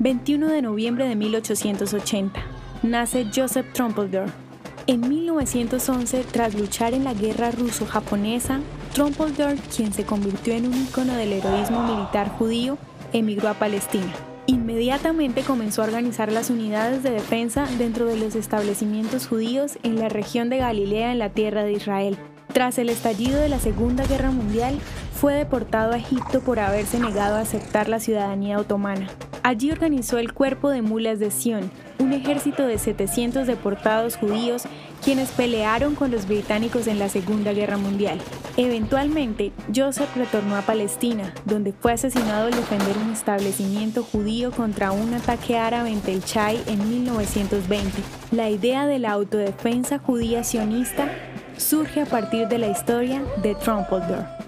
21 de noviembre de 1880. Nace Joseph Trumpeldor. En 1911, tras luchar en la guerra ruso-japonesa, Trumpeldor, quien se convirtió en un icono del heroísmo militar judío, emigró a Palestina. Inmediatamente comenzó a organizar las unidades de defensa dentro de los establecimientos judíos en la región de Galilea en la tierra de Israel. Tras el estallido de la Segunda Guerra Mundial, fue deportado a Egipto por haberse negado a aceptar la ciudadanía otomana. Allí organizó el Cuerpo de Mulas de Sion, un ejército de 700 deportados judíos quienes pelearon con los británicos en la Segunda Guerra Mundial. Eventualmente, Joseph retornó a Palestina, donde fue asesinado al defender un establecimiento judío contra un ataque árabe en Tel Chai en 1920. La idea de la autodefensa judía sionista surge a partir de la historia de Trumpeldor.